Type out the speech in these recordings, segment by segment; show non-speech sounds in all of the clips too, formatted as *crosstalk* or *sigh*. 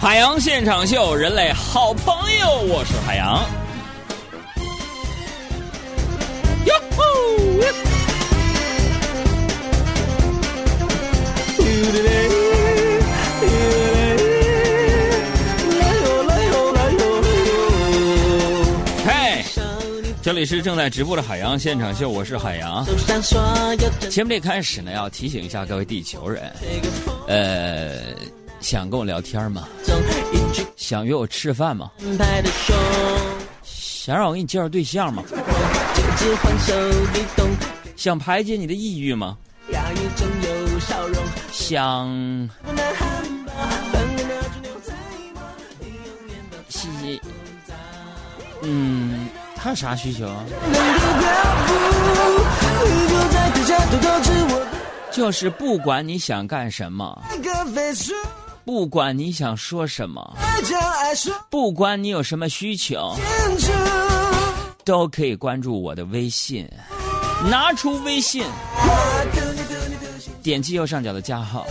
海洋现场秀，人类好朋友，我是海洋。哟吼！嘿，这里是正在直播的海洋现场秀，我是海洋。节目这开始呢，要提醒一下各位地球人，呃，想跟我聊天吗？想约我吃饭吗？想让我给你介绍对象吗？想排解你的抑郁吗？想西，嗯，还有啥需求啊？就是不管你想干什么，不管你想说什么，不管你有什么需求，都可以关注我的微信，拿出微信，点击右上角的加号，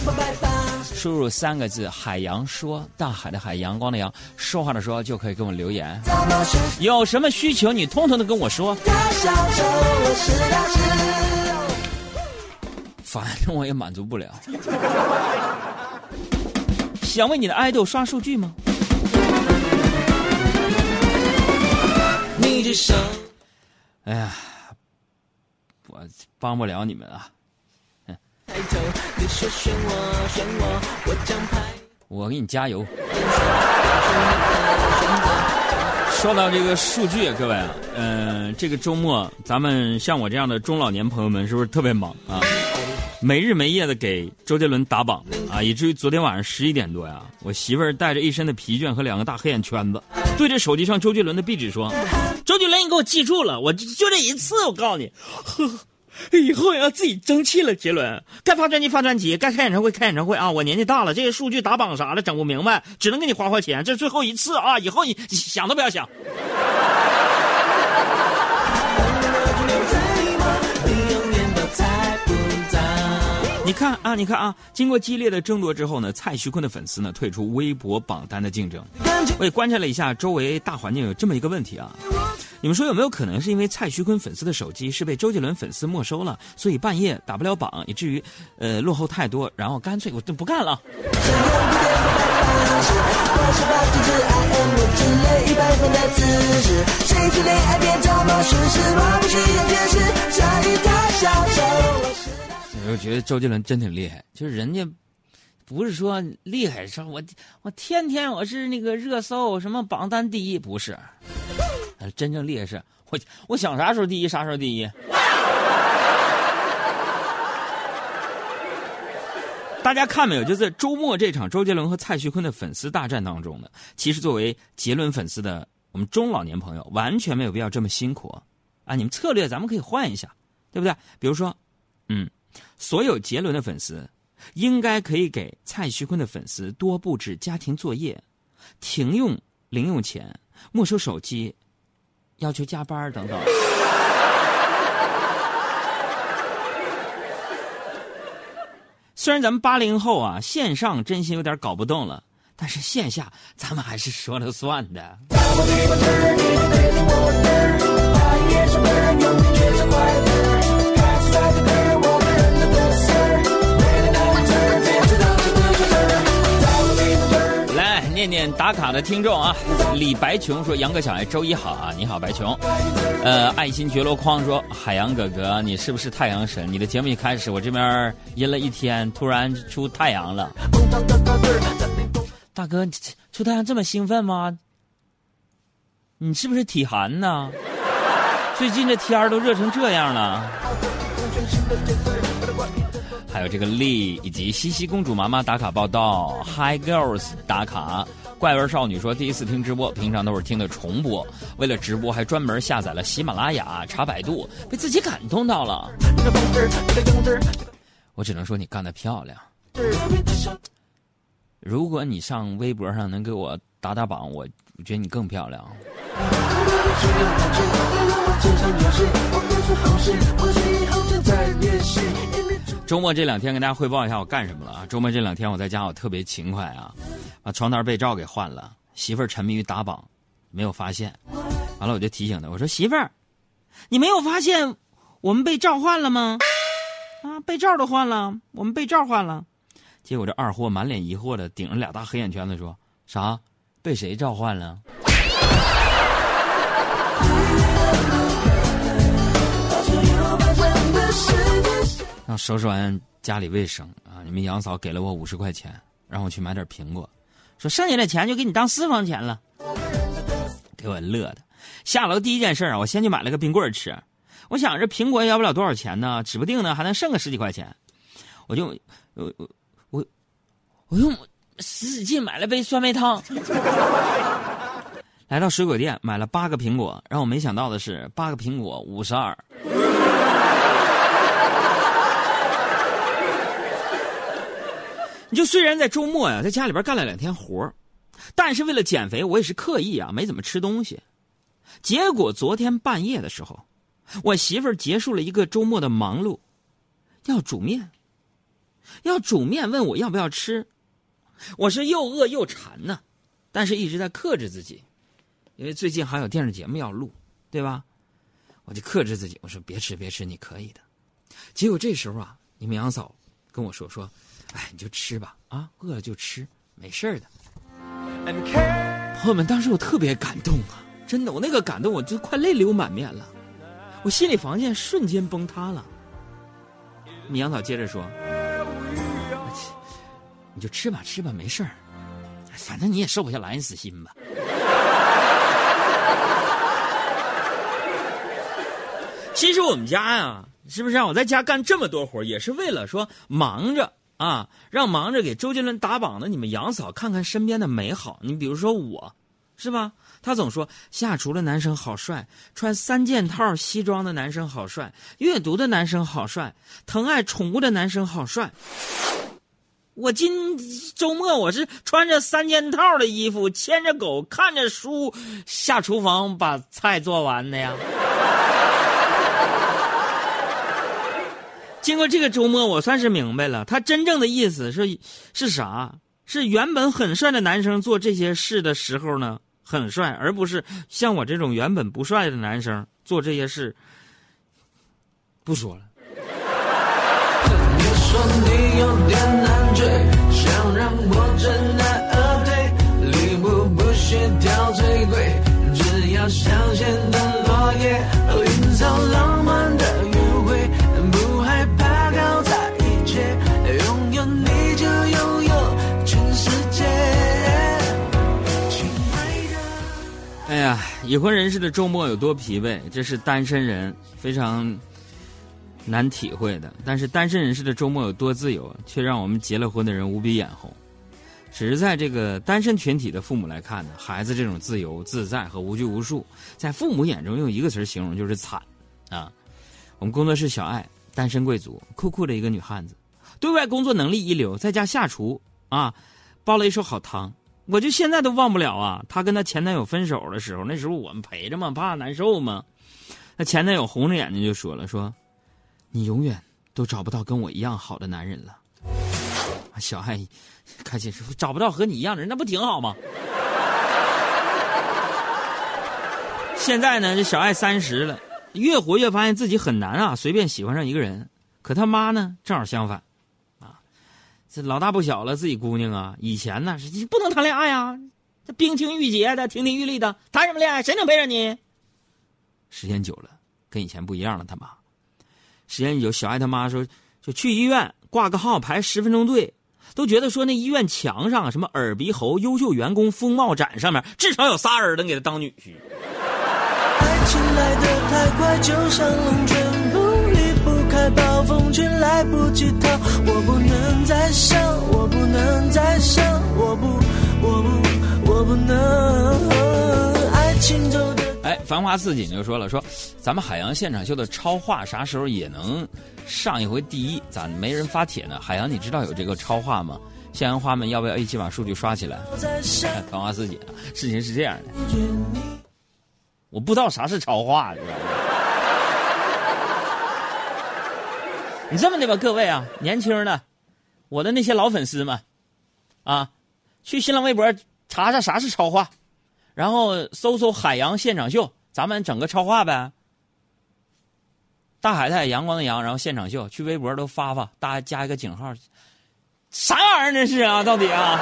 输入三个字“海洋说”，大海的海，阳光的阳，说话的说，就可以给我留言。有什么需求，你通通的跟我说。反正我也满足不了。想为你的爱豆刷数据吗？你这手哎呀，我帮不了你们啊！我给你加油。说到这个数据，各位啊，嗯、这个周末咱们像我这样的中老年朋友们，是不是特别忙啊？没日没夜的给周杰伦打榜啊，以至于昨天晚上十一点多呀，我媳妇儿带着一身的疲倦和两个大黑眼圈子，对着手机上周杰伦的壁纸说：“周杰伦，你给我记住了，我就就这一次，我告诉你，*laughs* 以后也要自己争气了。杰伦，该发专辑发专辑，该开演唱会开演唱会啊！我年纪大了，这些数据打榜啥的整不明白，只能给你花花钱，这是最后一次啊！以后你想都不要想。”你看啊，你看啊，经过激烈的争夺之后呢，蔡徐坤的粉丝呢退出微博榜单的竞争。我也观察了一下周围大环境，有这么一个问题啊，你们说有没有可能是因为蔡徐坤粉丝的手机是被周杰伦粉丝没收了，所以半夜打不了榜，以至于呃落后太多，然后干脆我就不干了。我觉得周杰伦真挺厉害，就是人家不是说厉害，说我我天天我是那个热搜什么榜单第一，不是，真正厉害是我我想啥时候第一啥时候第一。大家看没有？就在周末这场周杰伦和蔡徐坤的粉丝大战当中呢，其实作为杰伦粉丝的我们中老年朋友，完全没有必要这么辛苦啊！你们策略咱们可以换一下，对不对？比如说，嗯。所有杰伦的粉丝，应该可以给蔡徐坤的粉丝多布置家庭作业，停用零用钱，没收手机，要求加班等等。虽然咱们八零后啊，线上真心有点搞不动了，但是线下咱们还是说了算的。打卡的听众啊，李白琼说：“杨哥小爱周一好啊，你好白琼。”呃，爱心觉罗框说：“海洋哥哥，你是不是太阳神？你的节目一开始，我这边阴了一天，突然出太阳了。”大哥，出太阳这么兴奋吗？你是不是体寒呢？最近这天儿都热成这样了。还有这个丽以及西西公主妈妈打卡报道，Hi Girls 打卡，怪味少女说第一次听直播，平常都是听的重播，为了直播还专门下载了喜马拉雅，查百度，被自己感动到了。我只能说你干得漂亮。如果你上微博上能给我打打榜，我我觉得你更漂亮。周末这两天跟大家汇报一下我干什么了啊？周末这两天我在家我特别勤快啊，把床单被罩给换了。媳妇儿沉迷于打榜，没有发现。完了，我就提醒他，我说媳妇儿，你没有发现我们被罩换了吗？啊，被罩都换了，我们被罩换了。结果这二货满脸疑惑的顶着俩大黑眼圈子说：“啥？被谁召唤了？”收拾完家里卫生啊！你们杨嫂给了我五十块钱，让我去买点苹果，说剩下的钱就给你当私房钱了。给我乐的，下楼第一件事啊，我先去买了个冰棍吃。我想这苹果也要不了多少钱呢，指不定呢还能剩个十几块钱。我就我我我我用使使劲买了杯酸梅汤。来到水果店买了八个苹果，让我没想到的是，八个苹果五十二。你就虽然在周末呀，在家里边干了两天活但是为了减肥，我也是刻意啊，没怎么吃东西。结果昨天半夜的时候，我媳妇儿结束了一个周末的忙碌，要煮面，要煮面，问我要不要吃。我是又饿又馋呢，但是一直在克制自己。因为最近还有电视节目要录，对吧？我就克制自己，我说别吃别吃，你可以的。结果这时候啊，你们杨嫂跟我说说，哎，你就吃吧，啊，饿了就吃，没事的。朋友们，当时我特别感动啊，真的，我那个感动我就快泪流满面了，我心理防线瞬间崩塌了。你杨嫂接着说，你就吃吧吃吧，没事儿，反正你也瘦不下来，你死心吧。其实我们家呀，是不是让我在家干这么多活也是为了说忙着啊，让忙着给周杰伦打榜的你们杨嫂看看身边的美好。你比如说我，是吧？他总说下厨的男生好帅，穿三件套西装的男生好帅，阅读的男生好帅，疼爱宠物的男生好帅。我今周末我是穿着三件套的衣服，牵着狗，看着书，下厨房把菜做完的呀。经过这个周末，我算是明白了，他真正的意思是是啥？是原本很帅的男生做这些事的时候呢，很帅，而不是像我这种原本不帅的男生做这些事。不说了。哎呀已婚人士的周末有多疲惫，这是单身人非常难体会的。但是单身人士的周末有多自由，却让我们结了婚的人无比眼红。只是在这个单身群体的父母来看呢，孩子这种自由自在和无拘无束，在父母眼中用一个词形容就是惨啊。我们工作室小爱，单身贵族，酷酷的一个女汉子，对外工作能力一流，在家下厨啊，煲了一手好汤。我就现在都忘不了啊！她跟她前男友分手的时候，那时候我们陪着嘛，怕难受嘛。那前男友红着眼睛就说了：“说，你永远都找不到跟我一样好的男人了。”小爱开心说：“找不到和你一样的人，那不挺好吗？” *laughs* 现在呢，这小爱三十了，越活越发现自己很难啊，随便喜欢上一个人。可他妈呢，正好相反。这老大不小了，自己姑娘啊，以前呢是不能谈恋爱呀，这冰清玉洁的，亭亭玉立的，谈什么恋爱？谁能陪着你？时间久了，跟以前不一样了。他妈，时间久，小爱他妈说，就去医院挂个号，排十分钟队，都觉得说那医院墙上什么耳鼻喉优秀员工风貌展上面至少有仨人能给他当女婿。爱情来得太快，就像龙卷风。离不开暴风圈来不及逃，我不能再想，我不能再想，我不，我不，我不能。爱情走的。哎，繁花似锦就说了，说咱们海洋现场秀的超话啥时候也能上一回第一？咋没人发帖呢？海洋，你知道有这个超话吗？向阳花们要不要一起把数据刷起来？*laughs* 繁花似锦啊，事情是这样的，我不知道啥是超话，知道吗？你这么的吧，各位啊，年轻的，我的那些老粉丝们，啊，去新浪微博查查啥是超话，然后搜搜海洋现场秀，咱们整个超话呗。大海太阳光的阳，然后现场秀，去微博都发发，大家加一个井号，啥玩意儿这是啊？到底啊？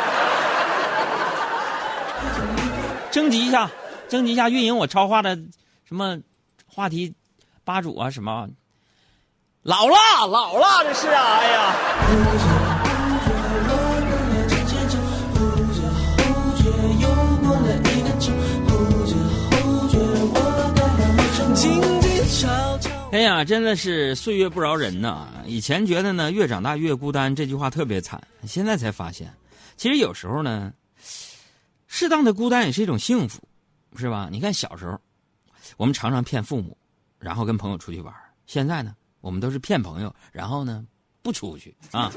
征集一下，征集一下运营我超话的什么话题吧主啊？什么？老了，老了，这是啊！哎呀。哎呀，真的是岁月不饶人呐！以前觉得呢，越长大越孤单，这句话特别惨。现在才发现，其实有时候呢，适当的孤单也是一种幸福，是吧？你看小时候，我们常常骗父母，然后跟朋友出去玩；现在呢，我们都是骗朋友，然后呢不出去啊。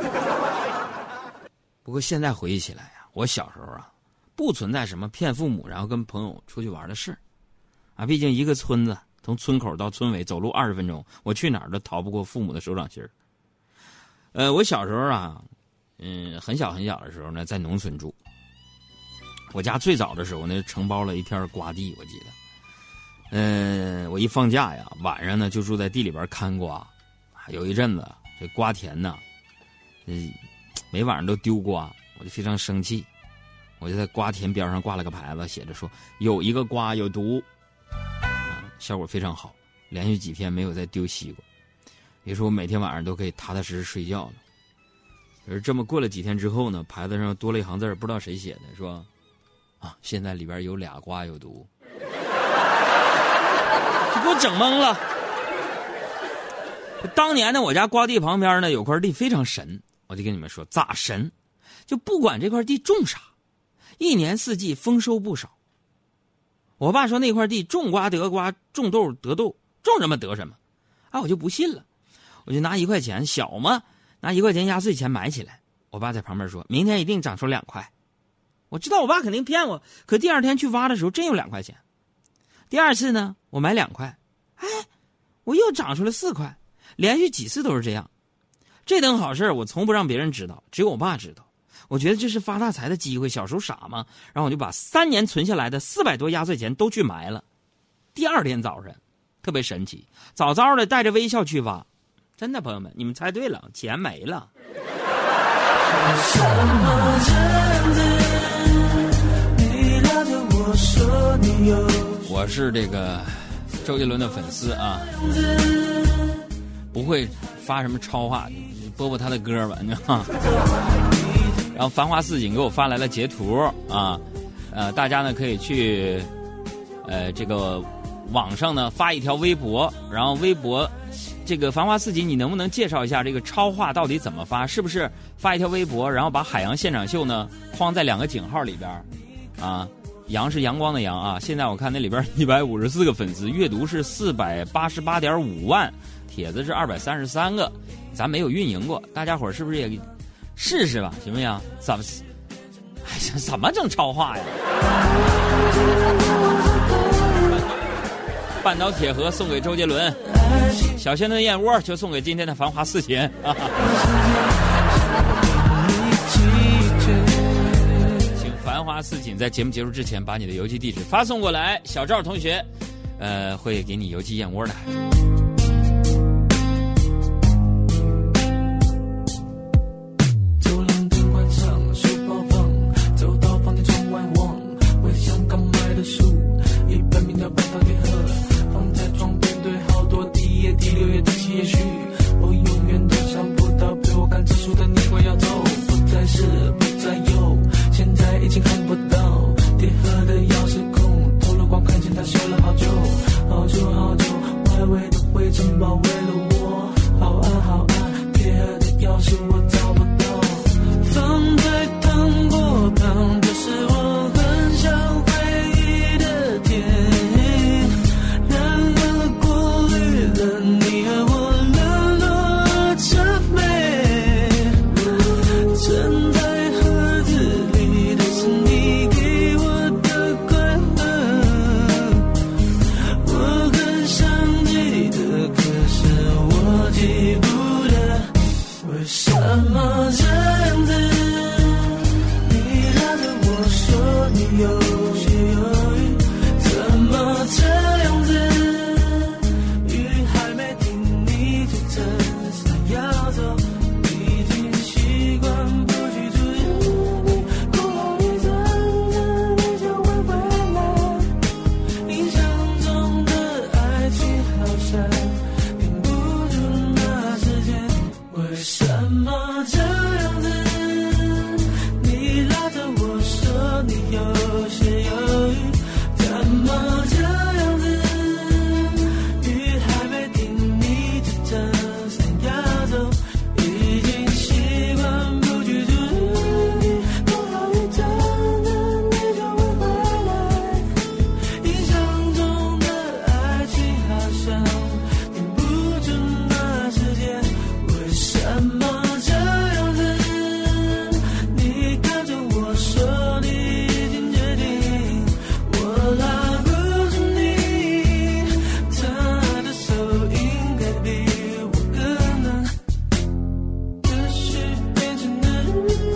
不过现在回忆起来呀，我小时候啊，不存在什么骗父母然后跟朋友出去玩的事啊。毕竟一个村子。从村口到村尾走路二十分钟，我去哪儿都逃不过父母的手掌心儿。呃，我小时候啊，嗯，很小很小的时候呢，在农村住。我家最早的时候呢，承包了一片瓜地，我记得。嗯，我一放假呀，晚上呢就住在地里边看瓜。有一阵子，这瓜田呢，嗯，每晚上都丢瓜，我就非常生气。我就在瓜田边上挂了个牌子，写着说有一个瓜有毒。效果非常好，连续几天没有再丢西瓜，也是我每天晚上都可以踏踏实实睡觉了。而这么过了几天之后呢，牌子上多了一行字不知道谁写的，说：“啊，现在里边有俩瓜有毒。*laughs* ”给我整懵了。当年呢，我家瓜地旁边呢有块地非常神，我就跟你们说咋神，就不管这块地种啥，一年四季丰收不少。我爸说那块地种瓜得瓜，种豆得豆，种什么得什么，啊，我就不信了，我就拿一块钱小嘛，拿一块钱压岁钱买起来。我爸在旁边说：“明天一定长出两块。”我知道我爸肯定骗我，可第二天去挖的时候真有两块钱。第二次呢，我买两块，哎，我又长出了四块，连续几次都是这样。这等好事我从不让别人知道，只有我爸知道。我觉得这是发大财的机会。小时候傻嘛，然后我就把三年存下来的四百多压岁钱都去埋了。第二天早上，特别神奇，早早的带着微笑去挖，真的朋友们，你们猜对了，钱没了。我是这个周杰伦的粉丝啊，不会发什么超话，播播他的歌吧，你知道吗？*laughs* 然后繁花似锦给我发来了截图啊，呃，大家呢可以去，呃，这个网上呢发一条微博，然后微博这个繁花似锦，你能不能介绍一下这个超话到底怎么发？是不是发一条微博，然后把海洋现场秀呢框在两个井号里边啊，阳是阳光的阳啊。现在我看那里边一百五十四个粉丝，阅读是四百八十八点五万，帖子是二百三十三个，咱没有运营过，大家伙是不是也？试试吧，行不行？怎么？哎呀，怎么整超话呀？半岛铁盒送给周杰伦，小仙炖燕窝就送给今天的繁华四锦。*laughs* 请繁华似锦在节目结束之前把你的邮寄地址发送过来，小赵同学，呃，会给你邮寄燕窝的。